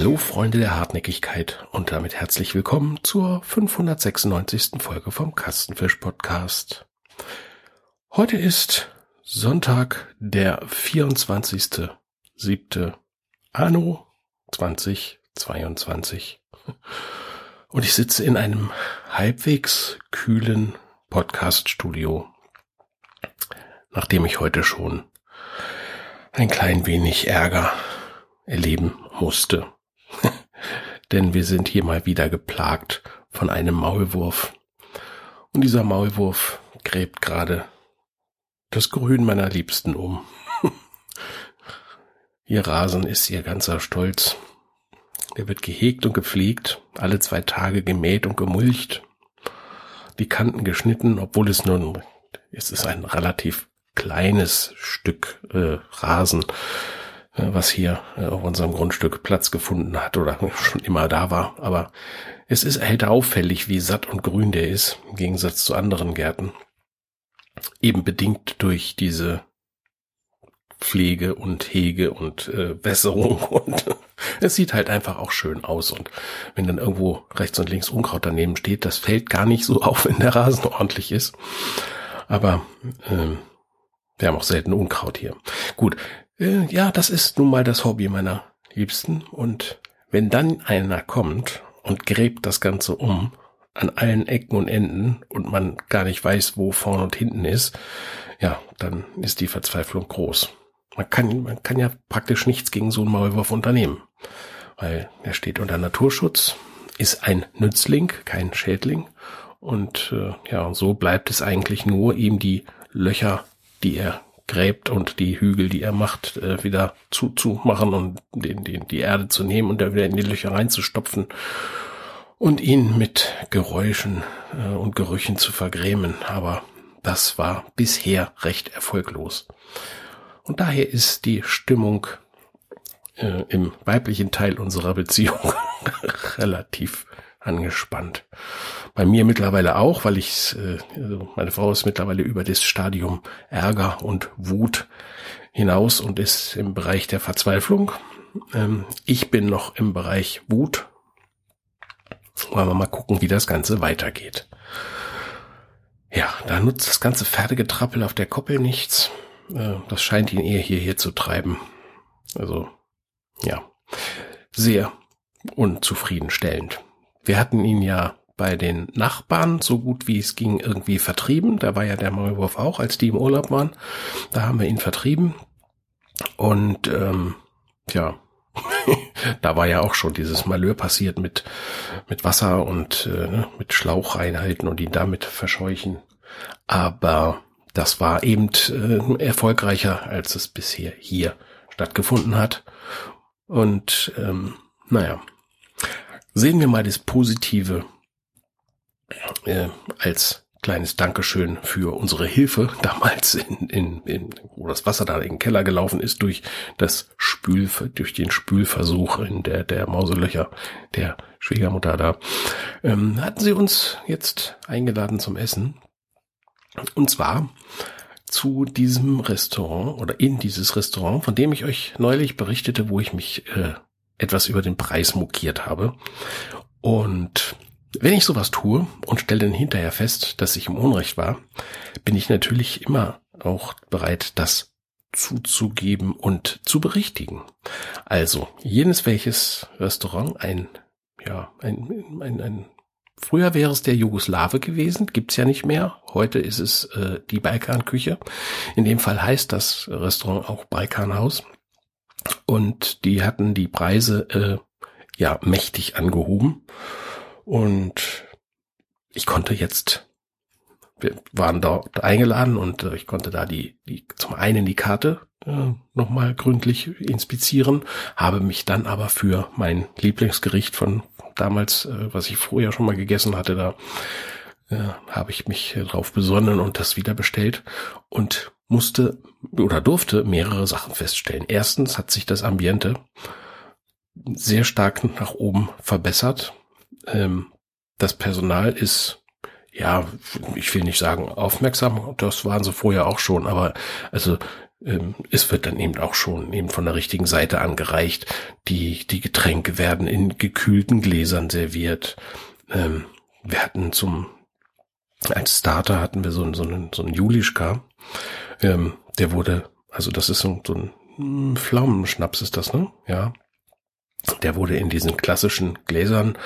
Hallo Freunde der Hartnäckigkeit und damit herzlich willkommen zur 596. Folge vom Kastenfisch Podcast. Heute ist Sonntag, der 24.07. Anno 2022. Und ich sitze in einem halbwegs kühlen Podcaststudio, nachdem ich heute schon ein klein wenig Ärger erleben musste. Denn wir sind hier mal wieder geplagt von einem Maulwurf. Und dieser Maulwurf gräbt gerade das Grün meiner Liebsten um. ihr Rasen ist ihr ganzer Stolz. Der wird gehegt und gepflegt, alle zwei Tage gemäht und gemulcht, die Kanten geschnitten, obwohl es nun, es ist ein relativ kleines Stück äh, Rasen, was hier äh, auf unserem Grundstück Platz gefunden hat oder schon immer da war. Aber es ist halt auffällig, wie satt und grün der ist, im Gegensatz zu anderen Gärten. Eben bedingt durch diese Pflege und Hege und äh, Wässerung und es sieht halt einfach auch schön aus und wenn dann irgendwo rechts und links Unkraut daneben steht, das fällt gar nicht so auf, wenn der Rasen ordentlich ist. Aber ähm, wir haben auch selten Unkraut hier. Gut, äh, ja, das ist nun mal das Hobby meiner Liebsten. Und wenn dann einer kommt und gräbt das Ganze um, an allen Ecken und Enden und man gar nicht weiß, wo vorne und hinten ist, ja, dann ist die Verzweiflung groß. Man kann, man kann ja praktisch nichts gegen so einen Maulwurf unternehmen, weil er steht unter Naturschutz, ist ein Nützling, kein Schädling und äh, ja, und so bleibt es eigentlich nur, ihm die Löcher die er gräbt und die Hügel, die er macht, äh, wieder zuzumachen und den, den, die Erde zu nehmen und da wieder in die Löcher reinzustopfen und ihn mit Geräuschen äh, und Gerüchen zu vergrämen. Aber das war bisher recht erfolglos. Und daher ist die Stimmung äh, im weiblichen Teil unserer Beziehung relativ angespannt. Bei mir mittlerweile auch, weil ich, äh, also meine Frau ist mittlerweile über das Stadium Ärger und Wut hinaus und ist im Bereich der Verzweiflung. Ähm, ich bin noch im Bereich Wut. Wollen wir mal gucken, wie das Ganze weitergeht. Ja, da nutzt das ganze Pferdegetrappel auf der Koppel nichts. Äh, das scheint ihn eher hierher zu treiben. Also, ja, sehr unzufriedenstellend. Wir hatten ihn ja bei den Nachbarn so gut wie es ging irgendwie vertrieben. Da war ja der Maulwurf auch, als die im Urlaub waren. Da haben wir ihn vertrieben. Und ähm, ja, da war ja auch schon dieses Malheur passiert mit mit Wasser und äh, ne, mit Schlauch reinhalten und ihn damit verscheuchen. Aber das war eben äh, erfolgreicher, als es bisher hier stattgefunden hat. Und ähm, naja, Sehen wir mal das Positive äh, als kleines Dankeschön für unsere Hilfe damals in, in, in wo das Wasser da in den Keller gelaufen ist durch das Spül durch den Spülversuch in der der Mauselöcher der Schwiegermutter da ähm, hatten sie uns jetzt eingeladen zum Essen und zwar zu diesem Restaurant oder in dieses Restaurant, von dem ich euch neulich berichtete, wo ich mich äh, etwas über den Preis mokiert habe. Und wenn ich sowas tue und stelle dann hinterher fest, dass ich im Unrecht war, bin ich natürlich immer auch bereit, das zuzugeben und zu berichtigen. Also, jenes welches Restaurant ein, ja, ein, ein, ein Früher wäre es der Jugoslawe gewesen, gibt's ja nicht mehr. Heute ist es äh, die Balkanküche. In dem Fall heißt das Restaurant auch Balkanhaus. Und die hatten die Preise äh, ja mächtig angehoben. Und ich konnte jetzt, wir waren dort eingeladen und äh, ich konnte da die, die zum einen die Karte äh, nochmal gründlich inspizieren, habe mich dann aber für mein Lieblingsgericht von damals, äh, was ich vorher schon mal gegessen hatte, da äh, habe ich mich drauf besonnen und das wieder bestellt und musste oder durfte mehrere Sachen feststellen. Erstens hat sich das Ambiente sehr stark nach oben verbessert. Ähm, das Personal ist, ja, ich will nicht sagen aufmerksam, das waren sie vorher auch schon, aber also ähm, es wird dann eben auch schon eben von der richtigen Seite angereicht. Die, die Getränke werden in gekühlten Gläsern serviert. Ähm, wir hatten zum, als Starter hatten wir so, so einen, so einen Julischka. Ähm, der wurde, also das ist so, so ein Pflaumenschnaps ist das, ne? Ja. Der wurde in diesen klassischen Gläsern,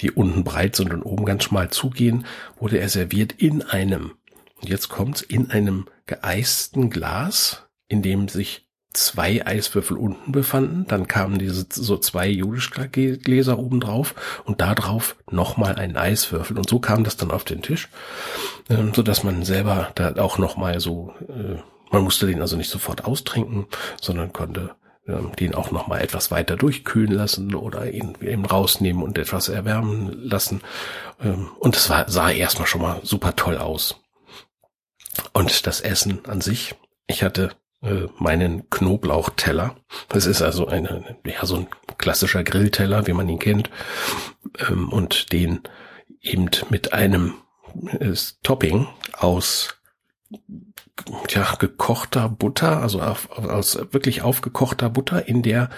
die unten breit sind und oben ganz schmal zugehen, wurde er serviert in einem, jetzt kommt's, in einem geeisten Glas, in dem sich zwei Eiswürfel unten befanden. Dann kamen diese so zwei Judischgläser oben drauf und da drauf nochmal ein Eiswürfel. Und so kam das dann auf den Tisch, ähm, so dass man selber da auch nochmal so, äh, man musste den also nicht sofort austrinken, sondern konnte den auch nochmal etwas weiter durchkühlen lassen oder ihn eben rausnehmen und etwas erwärmen lassen. Ähm, und es sah erstmal schon mal super toll aus. Und das Essen an sich, ich hatte äh, meinen Knoblauchteller. Das ist also eine, ja, so ein klassischer Grillteller, wie man ihn kennt. Ähm, und den eben mit einem äh, Topping aus ja, gekochter Butter, also auf, aus wirklich aufgekochter Butter, in der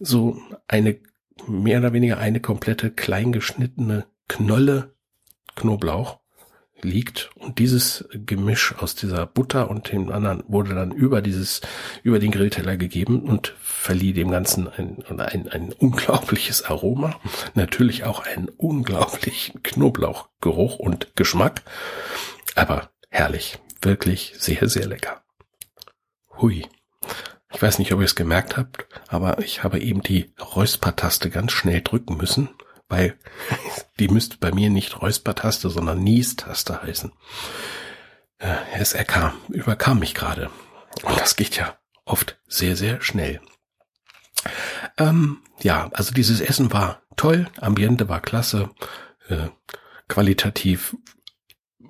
so eine mehr oder weniger eine komplette kleingeschnittene Knolle Knoblauch liegt. Und dieses Gemisch aus dieser Butter und dem anderen wurde dann über dieses, über den Grillteller gegeben und verlieh dem Ganzen ein, ein, ein unglaubliches Aroma, natürlich auch einen unglaublichen Knoblauchgeruch und Geschmack, aber herrlich, wirklich sehr, sehr lecker. Hui. Ich weiß nicht, ob ihr es gemerkt habt, aber ich habe eben die Räuspertaste ganz schnell drücken müssen, weil die müsste bei mir nicht Räuspertaste, sondern Niestaste heißen. Äh, es erkam, überkam mich gerade. Und das geht ja oft sehr, sehr schnell. Ähm, ja, also dieses Essen war toll, Ambiente war klasse, äh, qualitativ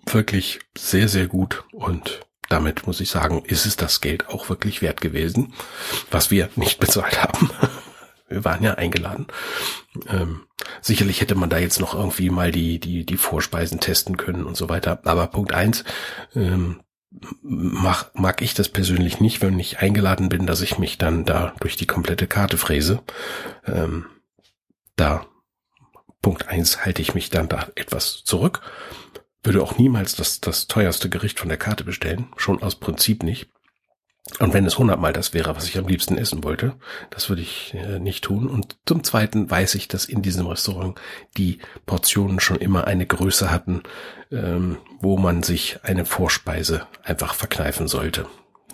wirklich sehr, sehr gut und damit muss ich sagen, ist es das Geld auch wirklich wert gewesen, was wir nicht bezahlt haben. Wir waren ja eingeladen. Ähm, sicherlich hätte man da jetzt noch irgendwie mal die, die, die Vorspeisen testen können und so weiter. Aber Punkt eins, ähm, mach, mag ich das persönlich nicht, wenn ich eingeladen bin, dass ich mich dann da durch die komplette Karte fräse. Ähm, da, Punkt eins, halte ich mich dann da etwas zurück. Würde auch niemals das, das teuerste Gericht von der Karte bestellen. Schon aus Prinzip nicht. Und wenn es hundertmal das wäre, was ich am liebsten essen wollte, das würde ich äh, nicht tun. Und zum Zweiten weiß ich, dass in diesem Restaurant die Portionen schon immer eine Größe hatten, ähm, wo man sich eine Vorspeise einfach verkneifen sollte,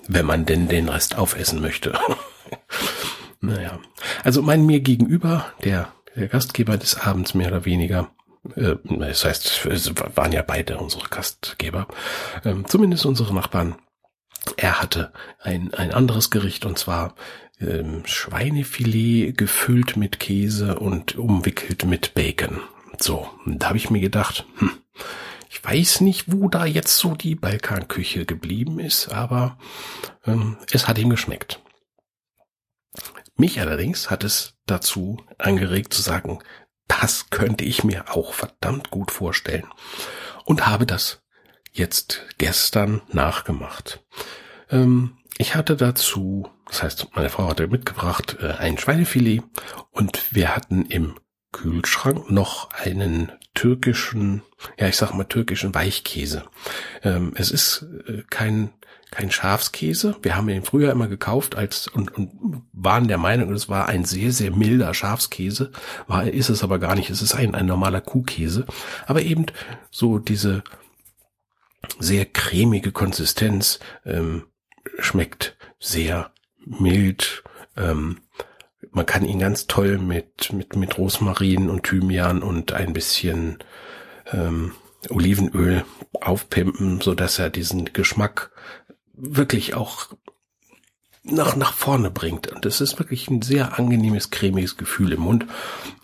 wenn man denn den Rest aufessen möchte. naja, also mein mir gegenüber, der, der Gastgeber des Abends mehr oder weniger, äh, das heißt, es waren ja beide unsere Gastgeber, äh, zumindest unsere Nachbarn, er hatte ein, ein anderes Gericht und zwar ähm, Schweinefilet gefüllt mit Käse und umwickelt mit Bacon. So, da habe ich mir gedacht, hm, ich weiß nicht, wo da jetzt so die Balkanküche geblieben ist, aber ähm, es hat ihm geschmeckt. Mich allerdings hat es dazu angeregt zu sagen, das könnte ich mir auch verdammt gut vorstellen und habe das jetzt gestern nachgemacht. Ähm, ich hatte dazu, das heißt, meine Frau hatte mitgebracht äh, ein Schweinefilet und wir hatten im Kühlschrank noch einen türkischen, ja ich sag mal türkischen Weichkäse. Ähm, es ist äh, kein kein Schafskäse. Wir haben ihn früher immer gekauft als und, und waren der Meinung, es war ein sehr, sehr milder Schafskäse. War, ist es aber gar nicht. Es ist ein, ein normaler Kuhkäse. Aber eben so diese sehr cremige Konsistenz, ähm, schmeckt sehr mild. Ähm, man kann ihn ganz toll mit, mit, mit Rosmarin und Thymian und ein bisschen ähm, Olivenöl aufpimpen, so dass er diesen Geschmack wirklich auch nach, nach vorne bringt. Und es ist wirklich ein sehr angenehmes, cremiges Gefühl im Mund.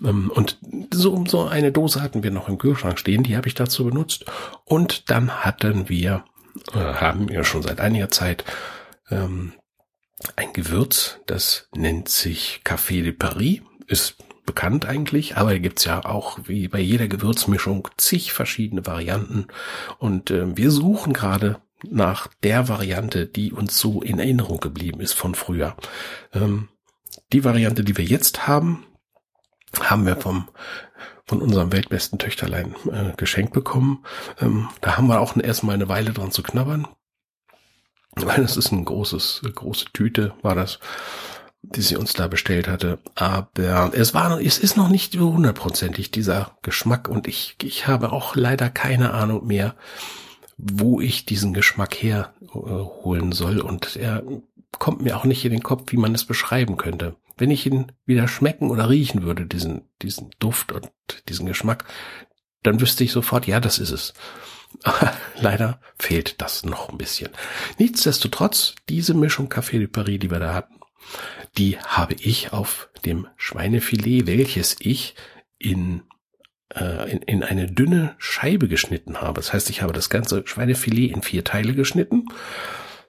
Ähm, und so, so eine Dose hatten wir noch im Kühlschrank stehen, die habe ich dazu benutzt. Und dann hatten wir, äh, haben wir schon seit einiger Zeit ähm, ein Gewürz, das nennt sich Café de Paris, ist bekannt eigentlich, aber da gibt's ja auch wie bei jeder Gewürzmischung zig verschiedene Varianten. Und äh, wir suchen gerade nach der Variante, die uns so in Erinnerung geblieben ist von früher. Ähm, die Variante, die wir jetzt haben, haben wir vom von unserem weltbesten Töchterlein äh, geschenkt bekommen. Ähm, da haben wir auch erstmal eine Weile dran zu knabbern, weil es ist ein großes, große Tüte war das, die sie uns da bestellt hatte. Aber es war, es ist noch nicht hundertprozentig dieser Geschmack und ich, ich habe auch leider keine Ahnung mehr, wo ich diesen Geschmack herholen äh, soll und er kommt mir auch nicht in den Kopf, wie man es beschreiben könnte. Wenn ich ihn wieder schmecken oder riechen würde, diesen, diesen Duft und diesen Geschmack, dann wüsste ich sofort, ja, das ist es. Leider fehlt das noch ein bisschen. Nichtsdestotrotz, diese Mischung Café de Paris, die wir da hatten, die habe ich auf dem Schweinefilet, welches ich in äh, in, in eine dünne Scheibe geschnitten habe. Das heißt, ich habe das ganze Schweinefilet in vier Teile geschnitten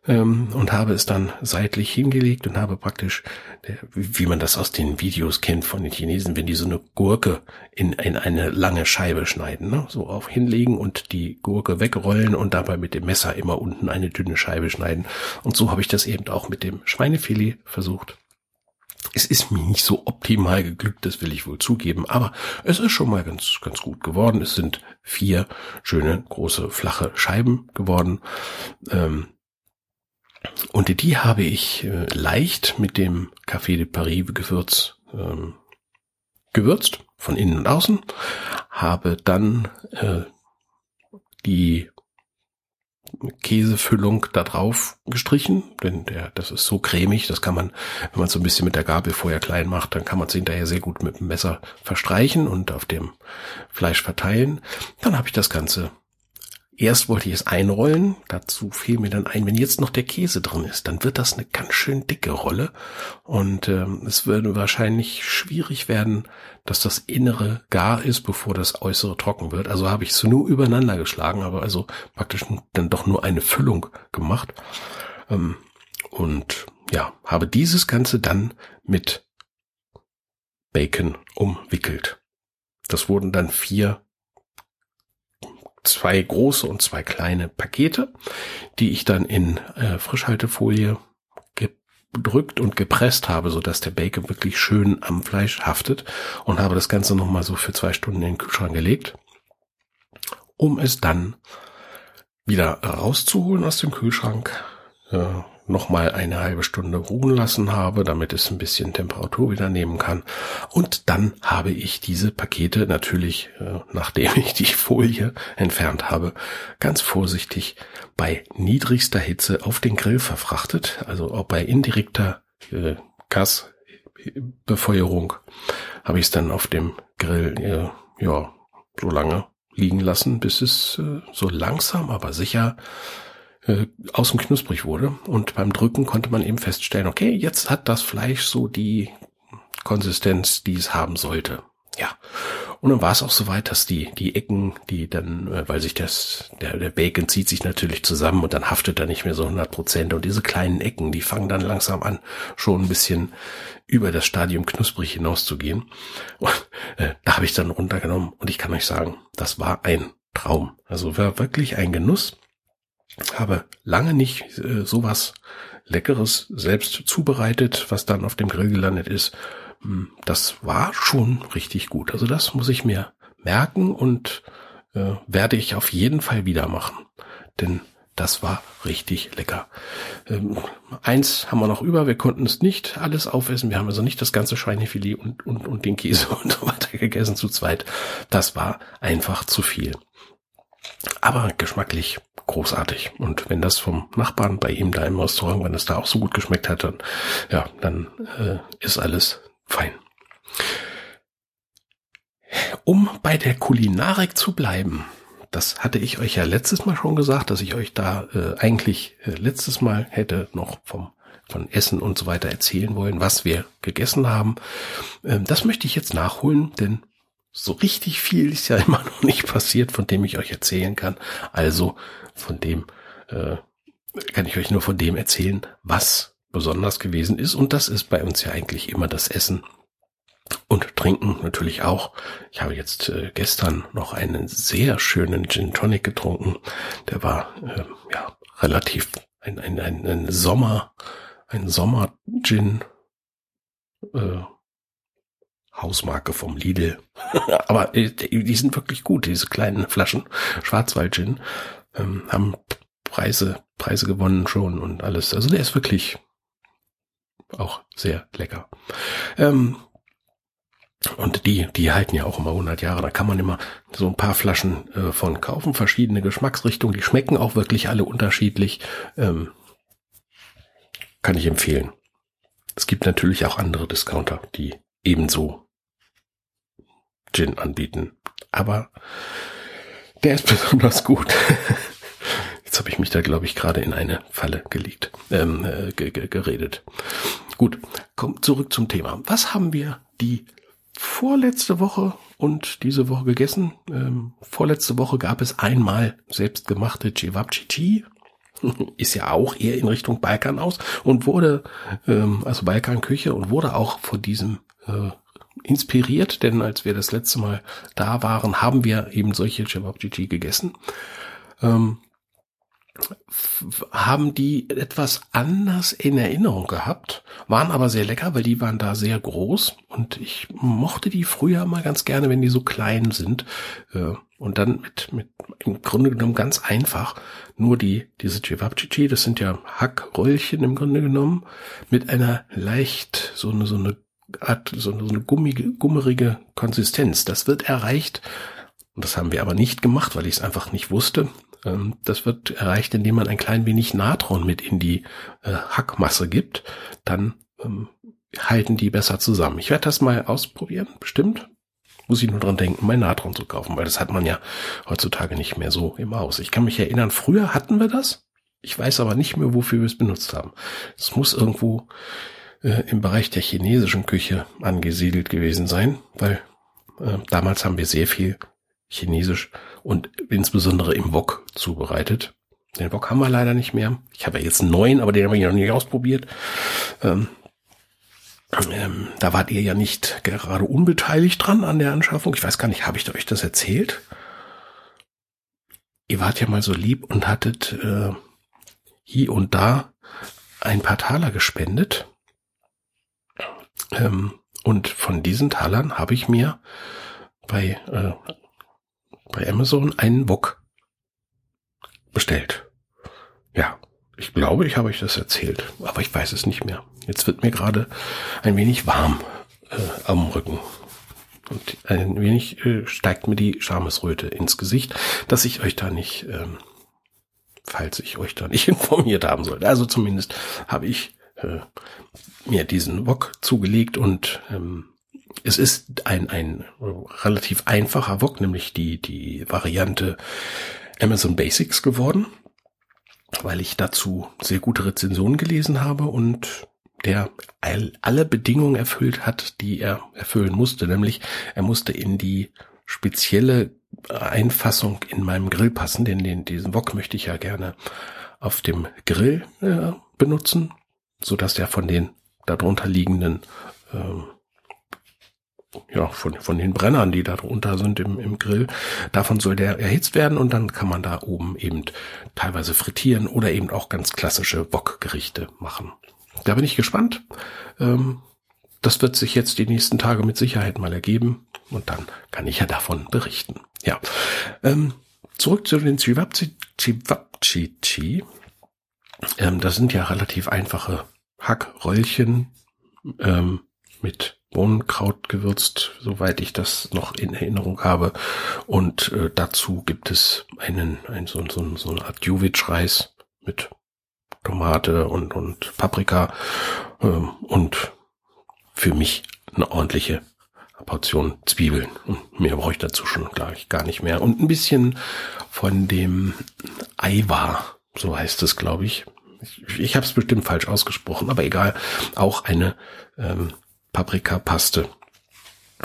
ähm, und habe es dann seitlich hingelegt und habe praktisch, äh, wie man das aus den Videos kennt von den Chinesen, wenn die so eine Gurke in, in eine lange Scheibe schneiden, ne? so auf hinlegen und die Gurke wegrollen und dabei mit dem Messer immer unten eine dünne Scheibe schneiden. Und so habe ich das eben auch mit dem Schweinefilet versucht. Es ist mir nicht so optimal geglückt, das will ich wohl zugeben, aber es ist schon mal ganz, ganz gut geworden. Es sind vier schöne, große, flache Scheiben geworden. Ähm, und die habe ich äh, leicht mit dem Café de Paris Gewürz ähm, gewürzt, von innen und außen, habe dann äh, die Käsefüllung da drauf gestrichen, denn der, das ist so cremig, das kann man, wenn man es so ein bisschen mit der Gabel vorher klein macht, dann kann man es hinterher sehr gut mit dem Messer verstreichen und auf dem Fleisch verteilen. Dann habe ich das Ganze Erst wollte ich es einrollen, dazu fiel mir dann ein, wenn jetzt noch der Käse drin ist, dann wird das eine ganz schön dicke Rolle und ähm, es würde wahrscheinlich schwierig werden, dass das Innere gar ist, bevor das Äußere trocken wird. Also habe ich es nur übereinander geschlagen, aber also praktisch dann doch nur eine Füllung gemacht ähm, und ja, habe dieses Ganze dann mit Bacon umwickelt. Das wurden dann vier zwei große und zwei kleine Pakete, die ich dann in äh, Frischhaltefolie gedrückt und gepresst habe, so dass der Bacon wirklich schön am Fleisch haftet und habe das Ganze nochmal so für zwei Stunden in den Kühlschrank gelegt, um es dann wieder rauszuholen aus dem Kühlschrank, äh, nochmal eine halbe Stunde ruhen lassen habe, damit es ein bisschen Temperatur wieder nehmen kann. Und dann habe ich diese Pakete natürlich, äh, nachdem ich die Folie entfernt habe, ganz vorsichtig bei niedrigster Hitze auf den Grill verfrachtet, also auch bei indirekter äh, Gasbefeuerung habe ich es dann auf dem Grill äh, ja so lange liegen lassen, bis es so langsam aber sicher äh, außen knusprig wurde. Und beim Drücken konnte man eben feststellen, okay, jetzt hat das Fleisch so die Konsistenz, die es haben sollte. Ja. Und dann war es auch soweit, dass die, die Ecken, die dann, äh, weil sich das, der, der Bacon zieht sich natürlich zusammen und dann haftet er nicht mehr so 100 Prozent. Und diese kleinen Ecken, die fangen dann langsam an, schon ein bisschen über das Stadium knusprig hinauszugehen. Und äh, da habe ich dann runtergenommen und ich kann euch sagen, das war ein Traum. Also war wirklich ein Genuss habe lange nicht äh, sowas Leckeres selbst zubereitet, was dann auf dem Grill gelandet ist. Hm, das war schon richtig gut. Also das muss ich mir merken und äh, werde ich auf jeden Fall wieder machen. Denn das war richtig lecker. Ähm, eins haben wir noch über, wir konnten es nicht alles aufessen. Wir haben also nicht das ganze Schweinefilet und, und, und den Käse und so weiter gegessen zu zweit. Das war einfach zu viel. Aber geschmacklich großartig. Und wenn das vom Nachbarn bei ihm da im Restaurant, wenn es da auch so gut geschmeckt hat, dann, ja, dann äh, ist alles fein. Um bei der Kulinarik zu bleiben, das hatte ich euch ja letztes Mal schon gesagt, dass ich euch da äh, eigentlich äh, letztes Mal hätte noch vom von Essen und so weiter erzählen wollen, was wir gegessen haben. Ähm, das möchte ich jetzt nachholen, denn so richtig viel ist ja immer noch nicht passiert, von dem ich euch erzählen kann. Also von dem äh, kann ich euch nur von dem erzählen, was besonders gewesen ist. Und das ist bei uns ja eigentlich immer das Essen. Und trinken natürlich auch. Ich habe jetzt äh, gestern noch einen sehr schönen Gin Tonic getrunken. Der war äh, ja relativ ein, ein, ein, ein Sommer, ein Sommer-Gin, äh, Hausmarke vom Lidl. Aber äh, die sind wirklich gut, diese kleinen Flaschen Schwarzwald-Gin ähm, haben Preise, Preise gewonnen schon und alles. Also der ist wirklich auch sehr lecker. Ähm, und die, die halten ja auch immer 100 Jahre. Da kann man immer so ein paar Flaschen äh, von kaufen, verschiedene Geschmacksrichtungen. Die schmecken auch wirklich alle unterschiedlich. Ähm, kann ich empfehlen. Es gibt natürlich auch andere Discounter, die ebenso Gin anbieten. Aber der ist besonders gut. Jetzt habe ich mich da, glaube ich, gerade in eine Falle gelegt, ähm, äh, geredet. Gut, kommt zurück zum Thema. Was haben wir die vorletzte Woche und diese Woche gegessen? Ähm, vorletzte Woche gab es einmal selbstgemachte Cevapcici. Ist ja auch eher in Richtung Balkan aus und wurde, ähm, also Balkanküche und wurde auch von diesem äh, inspiriert, denn als wir das letzte Mal da waren, haben wir eben solche Cevapcici gegessen. Ähm, haben die etwas anders in Erinnerung gehabt, waren aber sehr lecker, weil die waren da sehr groß und ich mochte die früher mal ganz gerne, wenn die so klein sind äh, und dann mit, mit im Grunde genommen ganz einfach nur die, diese Cevapcici, das sind ja Hackröllchen im Grunde genommen, mit einer leicht so eine, so eine Art, so eine, so eine gummige, gummerige Konsistenz. Das wird erreicht, und das haben wir aber nicht gemacht, weil ich es einfach nicht wusste, ähm, das wird erreicht, indem man ein klein wenig Natron mit in die äh, Hackmasse gibt. Dann ähm, halten die besser zusammen. Ich werde das mal ausprobieren, bestimmt. Muss ich nur dran denken, mein Natron zu kaufen, weil das hat man ja heutzutage nicht mehr so im Haus. Ich kann mich erinnern, früher hatten wir das. Ich weiß aber nicht mehr, wofür wir es benutzt haben. Es muss irgendwo äh, im Bereich der chinesischen Küche angesiedelt gewesen sein, weil äh, damals haben wir sehr viel Chinesisch und insbesondere im Wok zubereitet. Den Wok haben wir leider nicht mehr. Ich habe ja jetzt einen neuen, aber den habe ich noch nicht ausprobiert. Ähm, ähm, da wart ihr ja nicht gerade unbeteiligt dran an der Anschaffung. Ich weiß gar nicht, habe ich euch das erzählt? Ihr wart ja mal so lieb und hattet äh, hier und da ein paar Taler gespendet. Ähm, und von diesen Talern habe ich mir bei äh, bei Amazon einen Wok bestellt. Ja, ich glaube, ich habe euch das erzählt, aber ich weiß es nicht mehr. Jetzt wird mir gerade ein wenig warm äh, am Rücken. Und ein wenig äh, steigt mir die Schamesröte ins Gesicht, dass ich euch da nicht, ähm, falls ich euch da nicht informiert haben sollte. Also zumindest habe ich äh, mir diesen Wok zugelegt und ähm, es ist ein, ein relativ einfacher Wok, nämlich die, die Variante Amazon Basics geworden, weil ich dazu sehr gute Rezensionen gelesen habe und der all, alle Bedingungen erfüllt hat, die er erfüllen musste, nämlich er musste in die spezielle Einfassung in meinem Grill passen, denn den, diesen Wok möchte ich ja gerne auf dem Grill äh, benutzen, so dass der von den darunter liegenden ähm, ja, von, von den Brennern, die da drunter sind im, im Grill. Davon soll der erhitzt werden und dann kann man da oben eben teilweise frittieren oder eben auch ganz klassische Wokgerichte machen. Da bin ich gespannt. Ähm, das wird sich jetzt die nächsten Tage mit Sicherheit mal ergeben und dann kann ich ja davon berichten. Ja, ähm, zurück zu den Chivapchichi. Ähm, das sind ja relativ einfache Hackröllchen ähm, mit Bohnenkraut gewürzt, soweit ich das noch in Erinnerung habe. Und äh, dazu gibt es einen, ein, so, so, so eine Art Juwitsch-Reis mit Tomate und, und Paprika ähm, und für mich eine ordentliche Portion Zwiebeln. Und mehr brauche ich dazu schon gleich gar nicht mehr. Und ein bisschen von dem Aiwa, so heißt es, glaube ich. Ich, ich habe es bestimmt falsch ausgesprochen, aber egal. Auch eine ähm, Paprikapaste,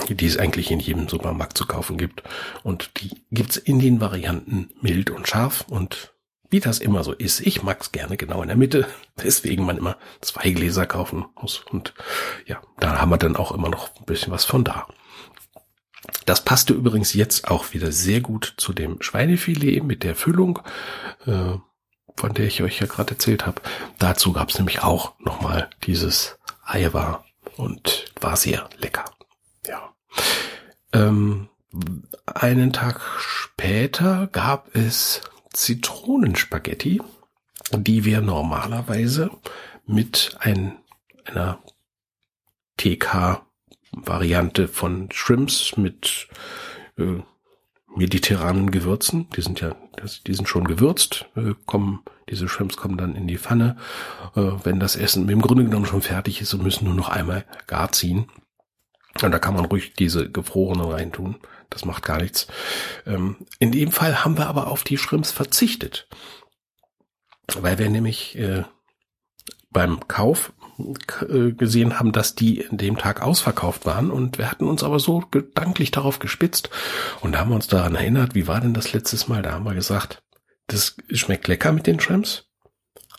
die es eigentlich in jedem Supermarkt zu kaufen gibt. Und die gibt's in den Varianten mild und scharf und wie das immer so ist. Ich mag's gerne genau in der Mitte, weswegen man immer zwei Gläser kaufen muss. Und ja, da haben wir dann auch immer noch ein bisschen was von da. Das passte übrigens jetzt auch wieder sehr gut zu dem Schweinefilet mit der Füllung. Äh, von der ich euch ja gerade erzählt habe. Dazu gab es nämlich auch nochmal dieses Eiwa und war sehr lecker. Ja. Ähm, einen Tag später gab es Zitronenspaghetti, die wir normalerweise mit ein, einer TK-Variante von Shrimps mit äh, mediterranen Gewürzen. Die sind ja, die sind schon gewürzt, äh, kommen, diese Shrimps kommen dann in die Pfanne, äh, wenn das Essen im Grunde genommen schon fertig ist und müssen nur noch einmal gar ziehen. Und da kann man ruhig diese gefrorene reintun. Das macht gar nichts. Ähm, in dem Fall haben wir aber auf die Shrimps verzichtet. Weil wir nämlich äh, beim Kauf gesehen haben, dass die in dem Tag ausverkauft waren. Und wir hatten uns aber so gedanklich darauf gespitzt. Und da haben wir uns daran erinnert, wie war denn das letztes Mal? Da haben wir gesagt, das schmeckt lecker mit den Shrimps,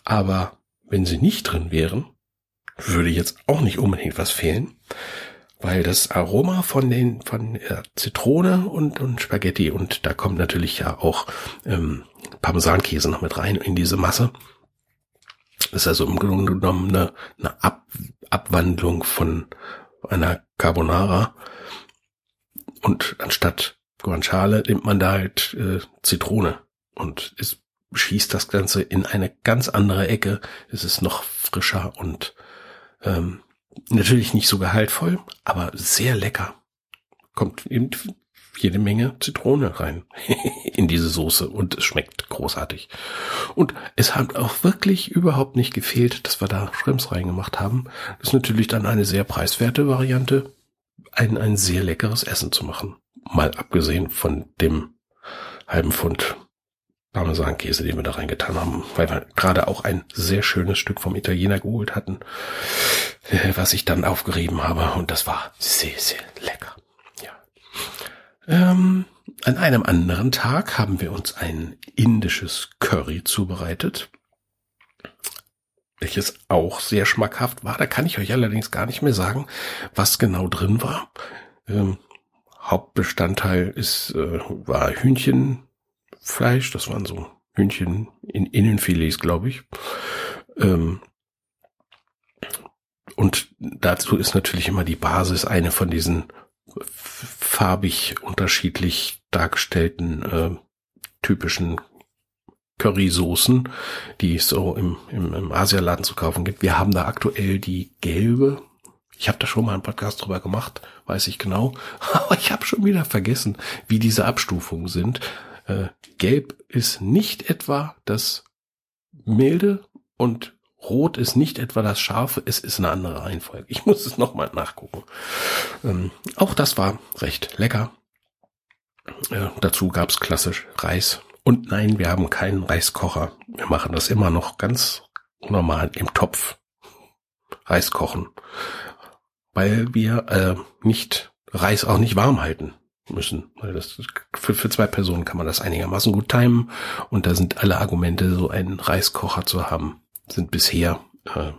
aber wenn sie nicht drin wären, würde jetzt auch nicht unbedingt was fehlen, weil das Aroma von den von äh, Zitrone und, und Spaghetti und da kommt natürlich ja auch ähm, Parmesankäse noch mit rein in diese Masse ist also im Grunde genommen eine, eine Ab Abwandlung von einer Carbonara. Und anstatt Guanciale nimmt man da halt äh, Zitrone und es schießt das Ganze in eine ganz andere Ecke. Es ist noch frischer und ähm, natürlich nicht so gehaltvoll, aber sehr lecker. Kommt eben jede Menge Zitrone rein in diese Soße und es schmeckt großartig. Und es hat auch wirklich überhaupt nicht gefehlt, dass wir da Shrimps reingemacht haben. Das ist natürlich dann eine sehr preiswerte Variante, ein, ein sehr leckeres Essen zu machen. Mal abgesehen von dem halben Pfund Parmesankäse, den wir da reingetan haben, weil wir gerade auch ein sehr schönes Stück vom Italiener geholt hatten, äh, was ich dann aufgerieben habe und das war sehr, sehr lecker. Ähm, an einem anderen Tag haben wir uns ein indisches Curry zubereitet, welches auch sehr schmackhaft war. Da kann ich euch allerdings gar nicht mehr sagen, was genau drin war. Ähm, Hauptbestandteil ist äh, war Hühnchenfleisch. Das waren so Hühnchen in Innenfilets, glaube ich. Ähm, und dazu ist natürlich immer die Basis eine von diesen farbig unterschiedlich dargestellten äh, typischen Currysoßen, die es so im, im, im Asialaden zu kaufen gibt. Wir haben da aktuell die gelbe. Ich habe da schon mal einen Podcast drüber gemacht, weiß ich genau. Aber ich habe schon wieder vergessen, wie diese Abstufungen sind. Äh, gelb ist nicht etwa das milde und Rot ist nicht etwa das Scharfe, es ist eine andere Reihenfolge. Ich muss es nochmal nachgucken. Ähm, auch das war recht lecker. Äh, dazu gab's klassisch Reis. Und nein, wir haben keinen Reiskocher. Wir machen das immer noch ganz normal im Topf. Reis kochen. Weil wir äh, nicht Reis auch nicht warm halten müssen. Weil das für, für zwei Personen kann man das einigermaßen gut timen. Und da sind alle Argumente, so einen Reiskocher zu haben, sind bisher äh,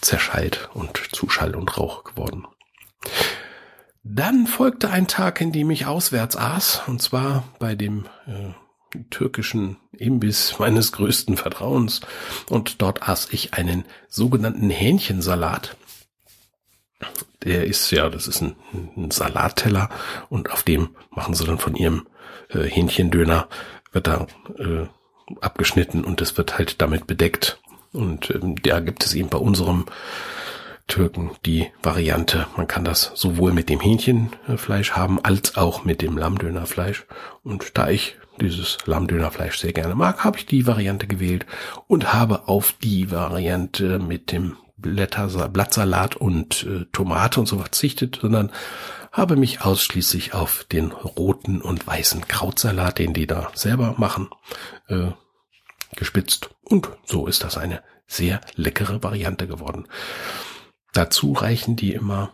zerschallt und zu Schall und Rauch geworden. Dann folgte ein Tag, in dem ich auswärts aß, und zwar bei dem äh, türkischen Imbiss meines größten Vertrauens. Und dort aß ich einen sogenannten Hähnchensalat. Der ist ja, das ist ein, ein Salatteller und auf dem machen sie dann von ihrem äh, Hähnchendöner, wird da äh, abgeschnitten und es wird halt damit bedeckt. Und ähm, da gibt es eben bei unserem Türken die Variante. Man kann das sowohl mit dem Hähnchenfleisch haben als auch mit dem Lammdönerfleisch. Und da ich dieses Lammdönerfleisch sehr gerne mag, habe ich die Variante gewählt und habe auf die Variante mit dem Blätter, Blattsalat und äh, Tomate und so verzichtet, sondern habe mich ausschließlich auf den roten und weißen Krautsalat, den die da selber machen, äh, gespitzt. Und so ist das eine sehr leckere Variante geworden. Dazu reichen die immer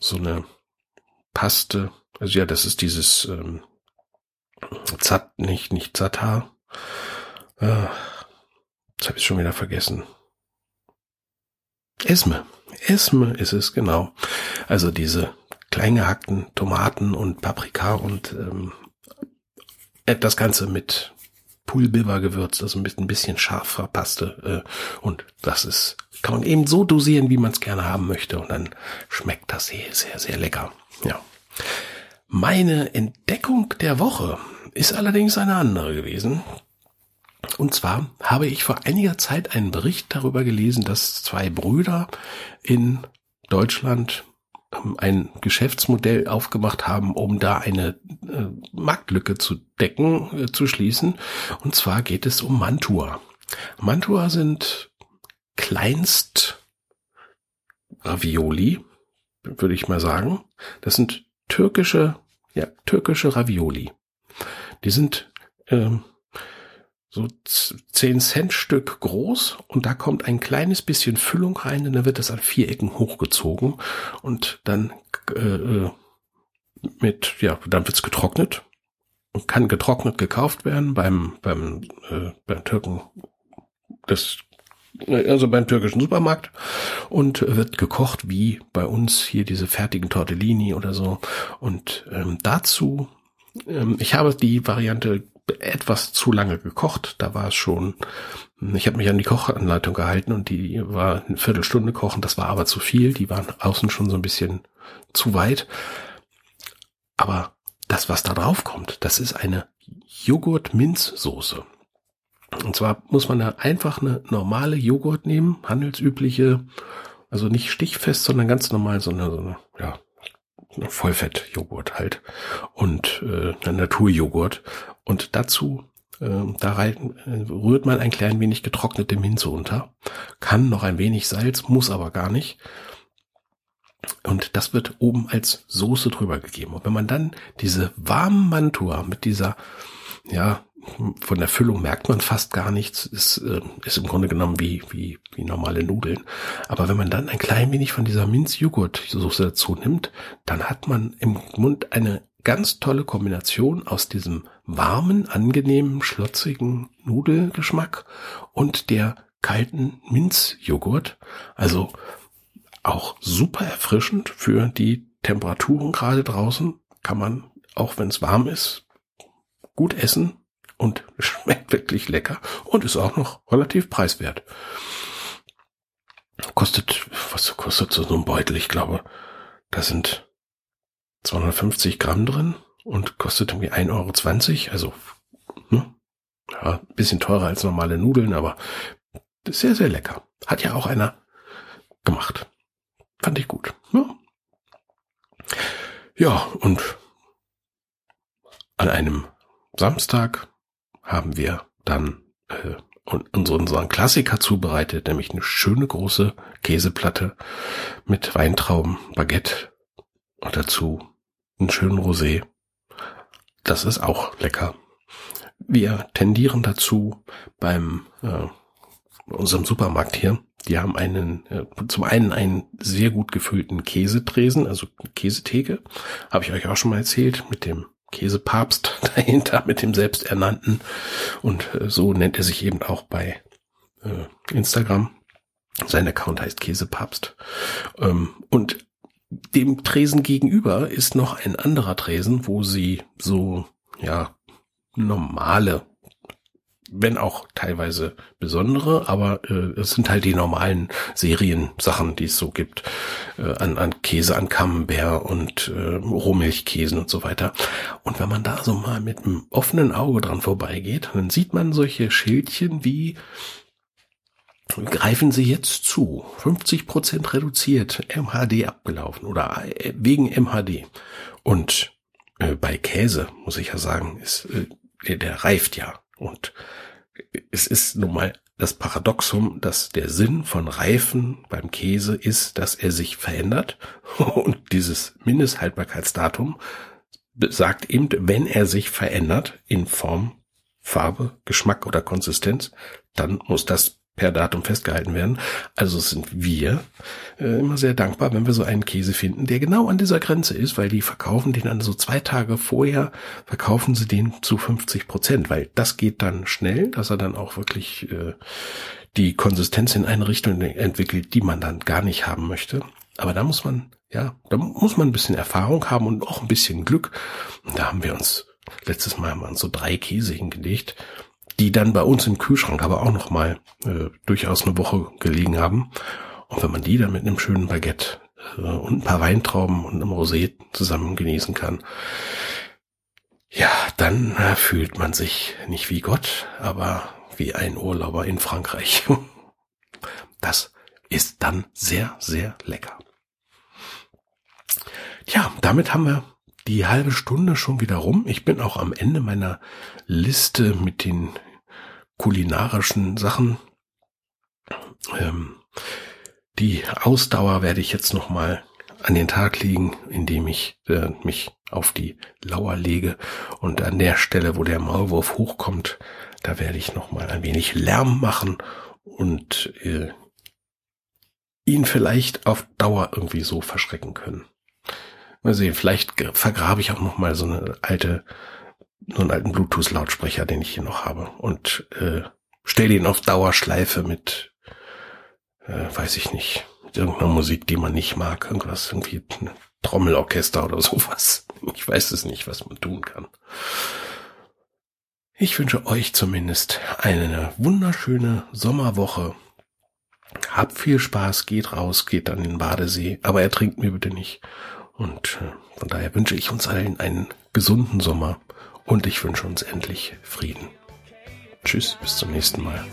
so eine Paste. Also ja, das ist dieses ähm, Zat, nicht, nicht Zata. Äh, jetzt habe ich schon wieder vergessen. Esme. Esme ist es, genau. Also diese klein gehackten Tomaten und Paprika und ähm, das Ganze mit Pulbiver gewürzt, also mit ein bisschen scharf verpasste. Äh, und das ist, kann man eben so dosieren, wie man es gerne haben möchte. Und dann schmeckt das sehr, sehr, sehr lecker. Ja. Meine Entdeckung der Woche ist allerdings eine andere gewesen. Und zwar habe ich vor einiger Zeit einen Bericht darüber gelesen, dass zwei Brüder in Deutschland ein Geschäftsmodell aufgemacht haben, um da eine äh, Marktlücke zu decken, äh, zu schließen. Und zwar geht es um Mantua. Mantua sind Kleinst Ravioli, würde ich mal sagen. Das sind türkische, ja, türkische Ravioli. Die sind ähm, so 10 Cent Stück groß und da kommt ein kleines bisschen Füllung rein und dann wird das an vier Ecken hochgezogen und dann äh, äh, mit, ja, dann wird's getrocknet und kann getrocknet gekauft werden beim, beim, äh, beim Türken, das, also beim türkischen Supermarkt und wird gekocht wie bei uns hier diese fertigen Tortellini oder so und ähm, dazu ähm, ich habe die Variante etwas zu lange gekocht. Da war es schon, ich habe mich an die Kochanleitung gehalten und die war eine Viertelstunde kochen, das war aber zu viel. Die waren außen schon so ein bisschen zu weit. Aber das, was da drauf kommt, das ist eine Joghurt-Minzsoße. Und zwar muss man da einfach eine normale Joghurt nehmen, handelsübliche, also nicht stichfest, sondern ganz normal, sondern so eine, ja, Vollfett-Joghurt halt und äh, Naturjoghurt und dazu äh, da rein, rührt man ein klein wenig getrocknete Minze unter, kann noch ein wenig Salz, muss aber gar nicht. Und das wird oben als Soße drüber gegeben. Und wenn man dann diese warmen Mantua mit dieser, ja, von der Füllung merkt man fast gar nichts, ist, äh, ist im Grunde genommen wie, wie, wie normale Nudeln. Aber wenn man dann ein klein wenig von dieser Minzjoghurt-Soße dazu nimmt, dann hat man im Mund eine ganz tolle Kombination aus diesem warmen, angenehmen, schlotzigen Nudelgeschmack und der kalten Minzjoghurt. Also auch super erfrischend für die Temperaturen gerade draußen. Kann man, auch wenn es warm ist, gut essen und schmeckt wirklich lecker und ist auch noch relativ preiswert. Kostet, was kostet so ein Beutel? Ich glaube, da sind 250 Gramm drin und kostet irgendwie 1,20 Euro. Also, ne? ja, bisschen teurer als normale Nudeln, aber sehr, sehr lecker. Hat ja auch einer gemacht. Fand ich gut. Ja, ja und an einem Samstag haben wir dann äh, unseren Klassiker zubereitet, nämlich eine schöne große Käseplatte mit Weintrauben, Baguette und dazu einen schönen Rosé. Das ist auch lecker. Wir tendieren dazu beim äh, unserem Supermarkt hier. Die haben einen, äh, zum einen einen sehr gut gefüllten Käsetresen, also Käsetheke, habe ich euch auch schon mal erzählt, mit dem Käsepapst dahinter, mit dem selbsternannten. Und äh, so nennt er sich eben auch bei äh, Instagram. Sein Account heißt Käsepapst. Ähm, und dem Tresen gegenüber ist noch ein anderer Tresen, wo sie so, ja, normale, wenn auch teilweise besondere, aber äh, es sind halt die normalen Seriensachen, die es so gibt, äh, an, an Käse, an Camembert und äh, Rohmilchkäsen und so weiter. Und wenn man da so mal mit einem offenen Auge dran vorbeigeht, dann sieht man solche Schildchen wie greifen Sie jetzt zu. 50 Prozent reduziert, MHD abgelaufen oder äh, wegen MHD. Und äh, bei Käse, muss ich ja sagen, ist, äh, der, der reift ja. Und es ist nun mal das Paradoxum, dass der Sinn von Reifen beim Käse ist, dass er sich verändert. Und dieses Mindesthaltbarkeitsdatum sagt eben, wenn er sich verändert in Form, Farbe, Geschmack oder Konsistenz, dann muss das per Datum festgehalten werden. Also sind wir äh, immer sehr dankbar, wenn wir so einen Käse finden, der genau an dieser Grenze ist, weil die verkaufen den dann so zwei Tage vorher, verkaufen sie den zu 50 Prozent, weil das geht dann schnell, dass er dann auch wirklich äh, die Konsistenz in eine Richtung entwickelt, die man dann gar nicht haben möchte. Aber da muss man, ja, da muss man ein bisschen Erfahrung haben und auch ein bisschen Glück. Und da haben wir uns letztes Mal mal so drei Käse hingelegt die dann bei uns im Kühlschrank aber auch noch mal äh, durchaus eine Woche gelegen haben. Und wenn man die dann mit einem schönen Baguette äh, und ein paar Weintrauben und einem Rosé zusammen genießen kann, ja, dann äh, fühlt man sich nicht wie Gott, aber wie ein Urlauber in Frankreich. Das ist dann sehr, sehr lecker. Ja, damit haben wir die halbe Stunde schon wieder rum. Ich bin auch am Ende meiner Liste mit den kulinarischen Sachen. Ähm, die Ausdauer werde ich jetzt noch mal an den Tag legen, indem ich äh, mich auf die Lauer lege und an der Stelle, wo der Maulwurf hochkommt, da werde ich noch mal ein wenig Lärm machen und äh, ihn vielleicht auf Dauer irgendwie so verschrecken können. Mal sehen, vielleicht vergrabe ich auch noch mal so eine alte, so einen alten Bluetooth-Lautsprecher, den ich hier noch habe und äh, stelle ihn auf Dauerschleife mit, äh, weiß ich nicht, mit irgendeiner Musik, die man nicht mag, irgendwas, irgendwie ein Trommelorchester oder sowas. Ich weiß es nicht, was man tun kann. Ich wünsche euch zumindest eine wunderschöne Sommerwoche Habt viel Spaß, geht raus, geht an den Badesee, aber ertrinkt mir bitte nicht. Und äh, von daher wünsche ich uns allen einen gesunden Sommer und ich wünsche uns endlich Frieden. Tschüss, bis zum nächsten Mal.